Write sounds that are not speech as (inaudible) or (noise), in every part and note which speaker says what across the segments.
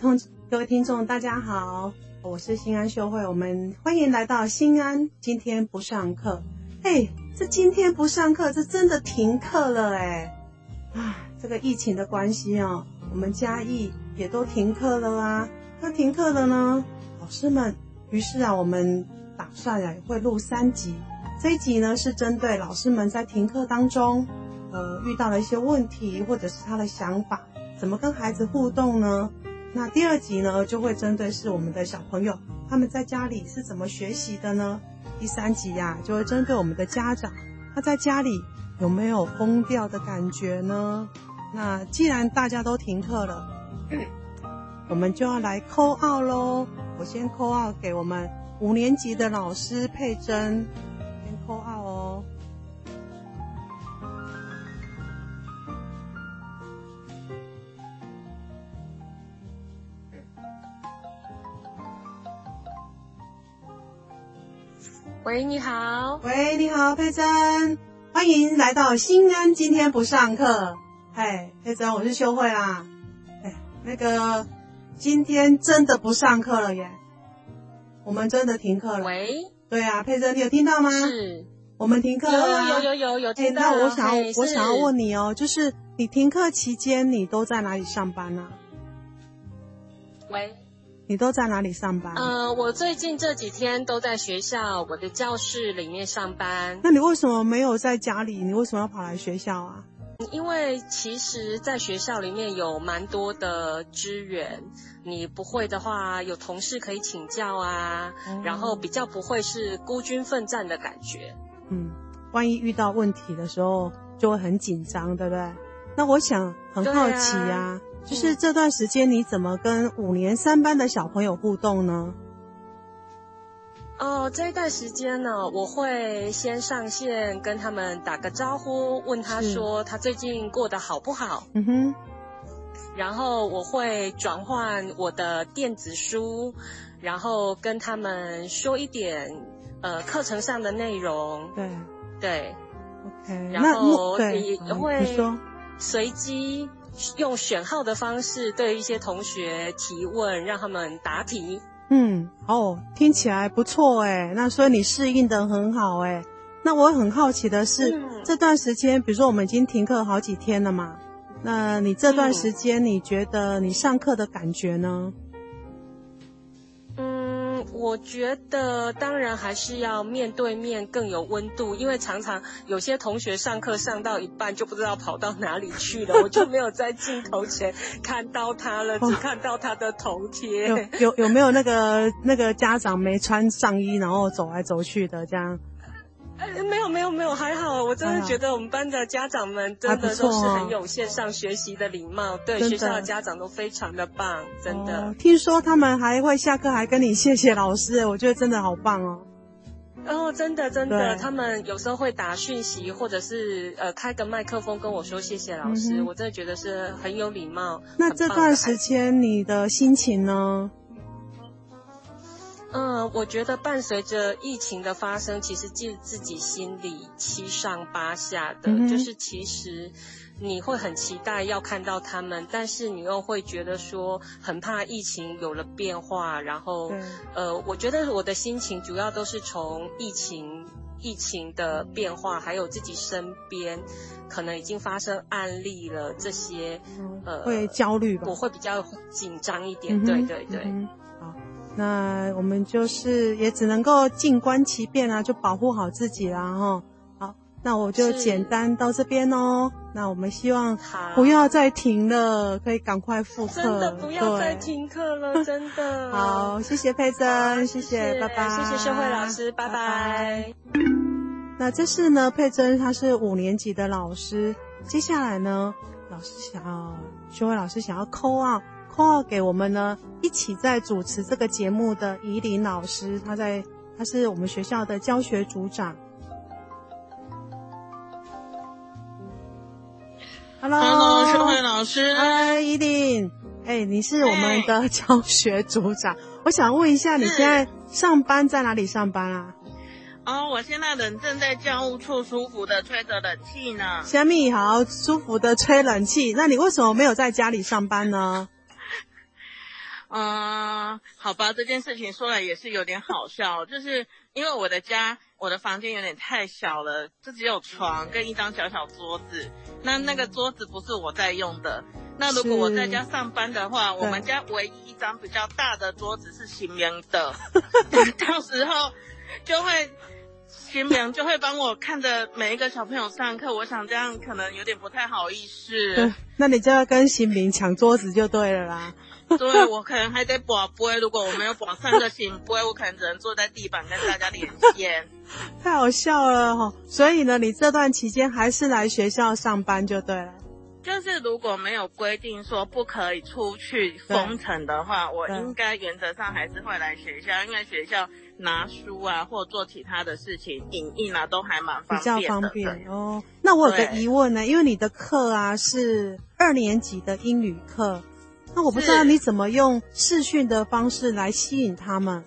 Speaker 1: 同各位听众，大家好，我是新安秀慧，我们欢迎来到新安。今天不上课，哎，这今天不上课，这真的停课了哎！啊，这个疫情的关系哦，我们嘉义也都停课了啊。那停课了呢，老师们，于是啊，我们打算呀会录三集。这一集呢是针对老师们在停课当中，呃，遇到了一些问题，或者是他的想法，怎么跟孩子互动呢？那第二集呢，就会针对是我们的小朋友，他们在家里是怎么学习的呢？第三集呀，就会针对我们的家长，他在家里有没有疯掉的感觉呢？那既然大家都停课了，(coughs) 我们就要来扣二喽。我先扣二给我们五年级的老师佩珍，
Speaker 2: 喂，你好。
Speaker 1: 喂，你好，佩珍，欢迎来到新安。今天不上课。嘿，佩珍，我是秀慧啦。哎，那个，今天真的不上课了耶。我们真的停课了。
Speaker 2: 喂。
Speaker 1: 对啊，佩珍，你有听到吗？
Speaker 2: 是。
Speaker 1: 我们停课了。
Speaker 2: 有有有有有听到。
Speaker 1: 那我想要，我想要问你哦，就是你停课期间，你都在哪里上班呢？
Speaker 2: 喂。
Speaker 1: 你都在哪里上班？
Speaker 2: 呃，我最近这几天都在学校我的教室里面上班。
Speaker 1: 那你为什么没有在家里？你为什么要跑来学校啊？
Speaker 2: 因为其实，在学校里面有蛮多的资源，你不会的话，有同事可以请教啊，然后比较不会是孤军奋战的感觉。
Speaker 1: 嗯，万一遇到问题的时候，就会很紧张，对不对？那我想很好奇呀。就是这段时间你怎么跟五年三班的小朋友互动呢？
Speaker 2: 哦，这一段时间呢，我会先上线跟他们打个招呼，问他说他最近过得好不好。嗯哼。然后我会转换我的电子书，然后跟他们说一点呃课程上的内容。
Speaker 1: 对
Speaker 2: 对。
Speaker 1: OK。
Speaker 2: 然后
Speaker 1: 也
Speaker 2: 会随机。用选号的方式对一些同学提问，让他们答题。
Speaker 1: 嗯，哦，听起来不错哎。那所以你适应的很好哎。那我很好奇的是，这段时间，比如说我们已经停课好几天了嘛，那你这段时间你觉得你上课的感觉呢？
Speaker 2: 我觉得当然还是要面对面更有温度，因为常常有些同学上课上到一半就不知道跑到哪里去了，(laughs) 我就没有在镜头前看到他了，只看到他的头贴。
Speaker 1: 有有有没有那个那个家长没穿上衣，然后走来走去的这样？(laughs)
Speaker 2: 哎，没有没有没有，还好，我真的觉得我们班的家长们真的都是很有线上学习的礼貌，对学校的家长都非常的棒，真的。
Speaker 1: 听说他们还会下课还跟你谢谢老师，我觉得真的好棒哦。
Speaker 2: 哦，真的真的，他们有时候会打讯息，或者是呃开个麦克风跟我说谢谢老师，我真的觉得是很有礼貌。
Speaker 1: 那这段时间你的心情呢？
Speaker 2: 嗯，我觉得伴随着疫情的发生，其实自自己心里七上八下的，就是其实你会很期待要看到他们，但是你又会觉得说很怕疫情有了变化，然后呃，我觉得我的心情主要都是从疫情疫情的变化，还有自己身边可能已经发生案例了这些，
Speaker 1: 呃，会焦虑吧？
Speaker 2: 我会比较紧张一点，对对对。
Speaker 1: 那我们就是也只能够静观其变啊，就保护好自己啦哈。好，那我就简单到这边哦。那我们希望不要再停了，可以赶快复课。
Speaker 2: 真的不要再停课了，真的。(laughs)
Speaker 1: 好，谢谢佩珍，谢谢，拜拜。
Speaker 2: 谢谢秀慧老师，拜拜。
Speaker 1: 那这是呢，佩珍她是五年级的老师。接下来呢，老师想要秀慧老师想要扣啊。Call 给我们呢，一起在主持这个节目的怡林老师，他在，他是我们学校的教学组长。
Speaker 3: Hello，社会老师。
Speaker 1: 嗨，怡林。哎，你是我们的教学组长，我想问一下，你现在上班在哪里上班啊？
Speaker 3: 哦，我现在人正在教务处，舒服的吹着冷气呢。
Speaker 1: 虾米好，舒服的吹冷气。那你为什么没有在家里上班呢？
Speaker 3: 嗯，好吧，这件事情说来也是有点好笑，就是因为我的家，我的房间有点太小了，就只有床跟一张小小桌子。那那个桌子不是我在用的。那如果我在家上班的话，我们家唯一一张比较大的桌子是新明的，(laughs) 到时候就会。新明就会帮我看着每一个小朋友上课，我想这样可能有点不太好意思。
Speaker 1: 那你就要跟新明抢桌子就对了啦。(laughs)
Speaker 3: 对，我可能还得保播。如果我没有保三个新播，我可能只能坐在地板跟大家连线。(laughs)
Speaker 1: 太好笑了哈！所以呢，你这段期间还是来学校上班就对了。
Speaker 3: 就是如果没有规定说不可以出去封城的话，我应该原则上还是会来学校，因为学校。拿书啊，或做其他的事情，影印啊，都还蛮方
Speaker 1: 便的。比较方便哦。那我有个疑问呢，因为你的课啊是二年级的英语课，那我不知道你怎么用视讯的方式来吸引他们。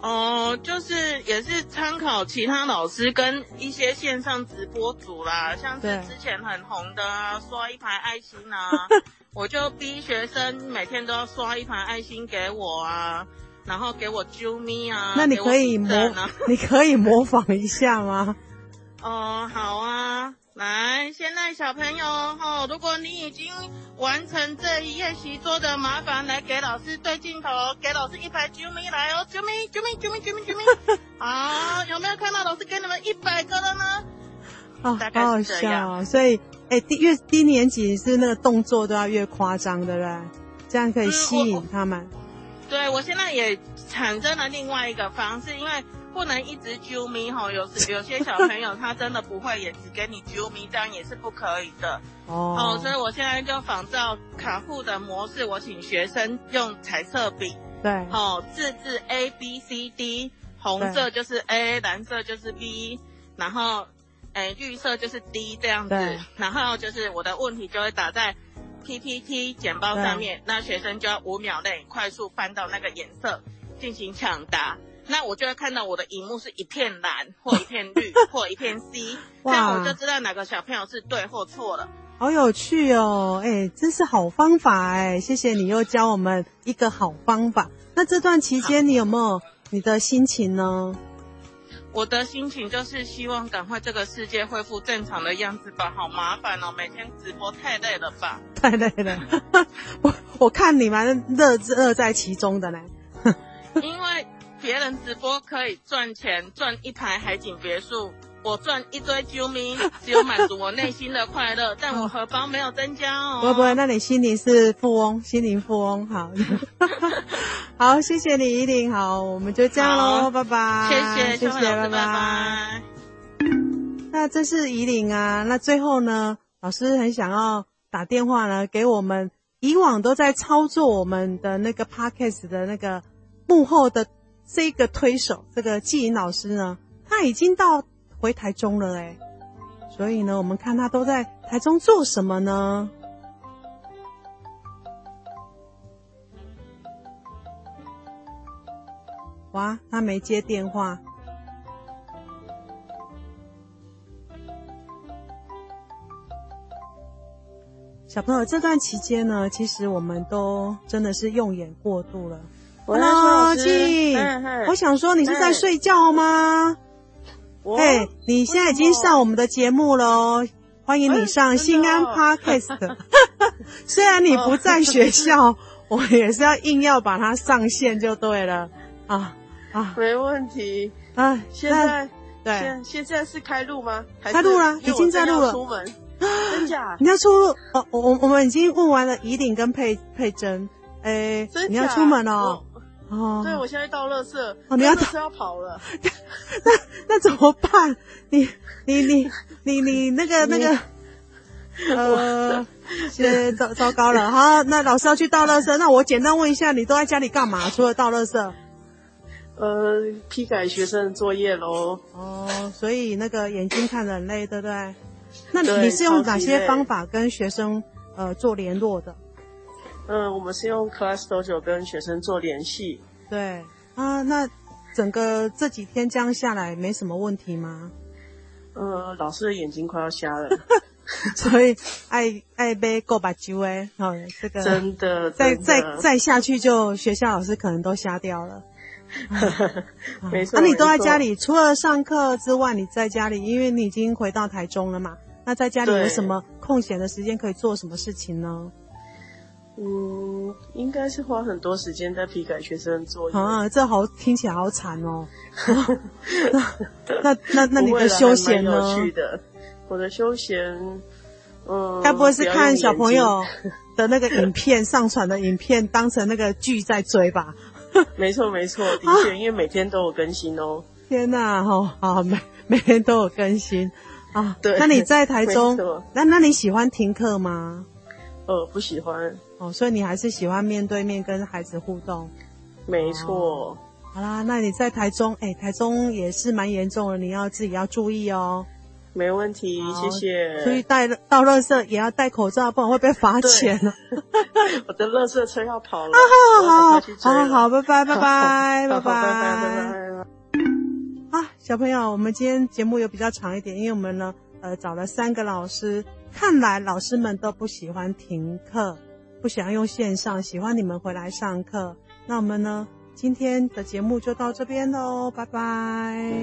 Speaker 3: 哦，就是也是参考其他老师跟一些线上直播组啦，像是之前很红的刷一排爱心啊，(laughs) 我就逼学生每天都要刷一排爱心给我啊。然后给我啾咪啊！
Speaker 1: 那你可以模，(laughs) 你可以模仿一下吗？
Speaker 3: 哦，好啊，来，现在小朋友哈，如果你已经完成这一页习作的，麻烦来给老师对镜头，给老师一排啾咪来哦，啾咪啾咪啾咪啾咪啾咪。(laughs) 好，有没有看到老师给你们一百个了呢？
Speaker 1: 哦，好好笑，所以哎，低越低年级是那个动作都要越夸张的嘞，这样可以吸引他们。
Speaker 3: 对，我现在也产生了另外一个方式，因为不能一直啾咪吼，有时有些小朋友他真的不会，也只给你啾咪，这样也是不可以的。哦，所以我现在就仿照卡户的模式，我请学生用彩色笔，
Speaker 1: 对，
Speaker 3: 哦，自制 A B C D，红色就是 A，蓝色就是 B，然后，哎，绿色就是 D 这样子，然后就是我的问题就会打在。PPT 简报上面，那学生就要五秒内快速翻到那个颜色进行抢答。那我就会看到我的荧幕是一片蓝，或一片绿，或一片 (laughs) C，这样我就知道哪个小朋友是对或错了。
Speaker 1: 好有趣哦，哎，真是好方法哎！谢谢你又教我们一个好方法。那这段期间你有没有你的心情呢？
Speaker 3: 我的心情就是希望赶快这个世界恢复正常的样子吧，好麻烦哦，每天直播太累了吧？
Speaker 1: 太累了，(laughs) 我我看你们乐乐在其中的呢。(laughs)
Speaker 3: 因为别人直播可以赚钱，赚一排海景别墅。我赚一堆啾咪，(laughs) 只有满足我内心的快乐，但我荷包没有增加哦。
Speaker 1: 不不，那你心灵是富翁，心灵富翁，好，(laughs) 好，谢谢你，依琳，好，我们就这样喽，拜拜，
Speaker 3: 谢谢，谢谢，拜拜。
Speaker 1: 那这是依琳啊，那最后呢，老师很想要打电话呢，给我们以往都在操作我们的那个 podcast 的那个幕后的这个推手，这个季颖老师呢，他已经到。回台中了哎，所以呢，我们看他都在台中做什么呢？哇，他没接电话。小朋友，这段期间呢，其实我们都真的是用眼过度了。
Speaker 4: Hello，
Speaker 1: 静，我想说，你是在睡觉吗？嘿，你现在已经上我们的节目喽，欢迎你上新安 Podcast。(laughs) 虽然你不在学校，我也是要硬要把它上线就对了啊
Speaker 4: 啊，没问题啊。现在对，现现在是开录吗？
Speaker 1: 开录了，已经在录了。
Speaker 4: 出门，真假？
Speaker 1: 你要出录？哦，我我们已经问完了怡鼎跟佩佩珍，哎，你要出门哦。
Speaker 4: 哦，对，我现在到乐色，哦，你要是要跑了，(laughs)
Speaker 1: 那那怎么办？你你你你你那个那个，呃，现在糟糟糕了。好，那老师要去倒乐色，(laughs) 那我简单问一下，你都在家里干嘛？除了倒乐色？
Speaker 4: 呃，批改学生作业喽。
Speaker 1: 哦，所以那个眼睛看得很累，对不对？那你是用哪些方法跟学生呃做联络的？
Speaker 4: 嗯，我们是用 Class Dojo 跟学生做联系。
Speaker 1: 对啊，那整个这几天这样下来没什么问题吗？
Speaker 4: 呃，老师的眼睛快要瞎了。(laughs)
Speaker 1: 所以爱爱杯够把酒哎，哦，这个
Speaker 4: 真的，
Speaker 1: 再再再下去就学校老师可能都瞎掉了。(laughs)
Speaker 4: 没错，
Speaker 1: 那你都在家里，除了上课之外，你在家里，因为你已经回到台中了嘛？那在家里有什么空闲的时间可以做什么事情呢？
Speaker 4: 嗯，应该是花很多时间在批改学生作业。
Speaker 1: 啊，这好听起来好惨哦。(laughs) 那那那你的休闲呢？
Speaker 4: 有趣的，我的休闲，嗯，
Speaker 1: 该不会是看小朋友 (laughs) 的那个影片上传的影片当成那个剧在追吧？(laughs)
Speaker 4: 没错没错，的确，因为每天都有更新哦。
Speaker 1: 天哪，哦，好每每天都有更新啊。
Speaker 4: 对，
Speaker 1: 那你在台中，那那你喜欢听课吗？
Speaker 4: 呃，不喜欢。
Speaker 1: 哦，所以你还是喜欢面对面跟孩子互动。
Speaker 4: 没错。
Speaker 1: 好啦，那你在台中，哎，台中也是蛮严重的，你要自己要注意哦。
Speaker 4: 没问题，谢谢。
Speaker 1: 所以带到垃圾也要戴口罩，不然会被罚钱了。(laughs)
Speaker 4: 我的垃圾车要跑了。
Speaker 1: 好好好，好好，拜拜拜拜拜拜拜
Speaker 4: 拜。
Speaker 1: 啊，小朋友，我们今天节目有比较长一点，因为我们呢，呃，找了三个老师，看来老师们都不喜欢停课，不喜欢用线上，喜欢你们回来上课。那我们呢，今天的节目就到这边喽，拜拜。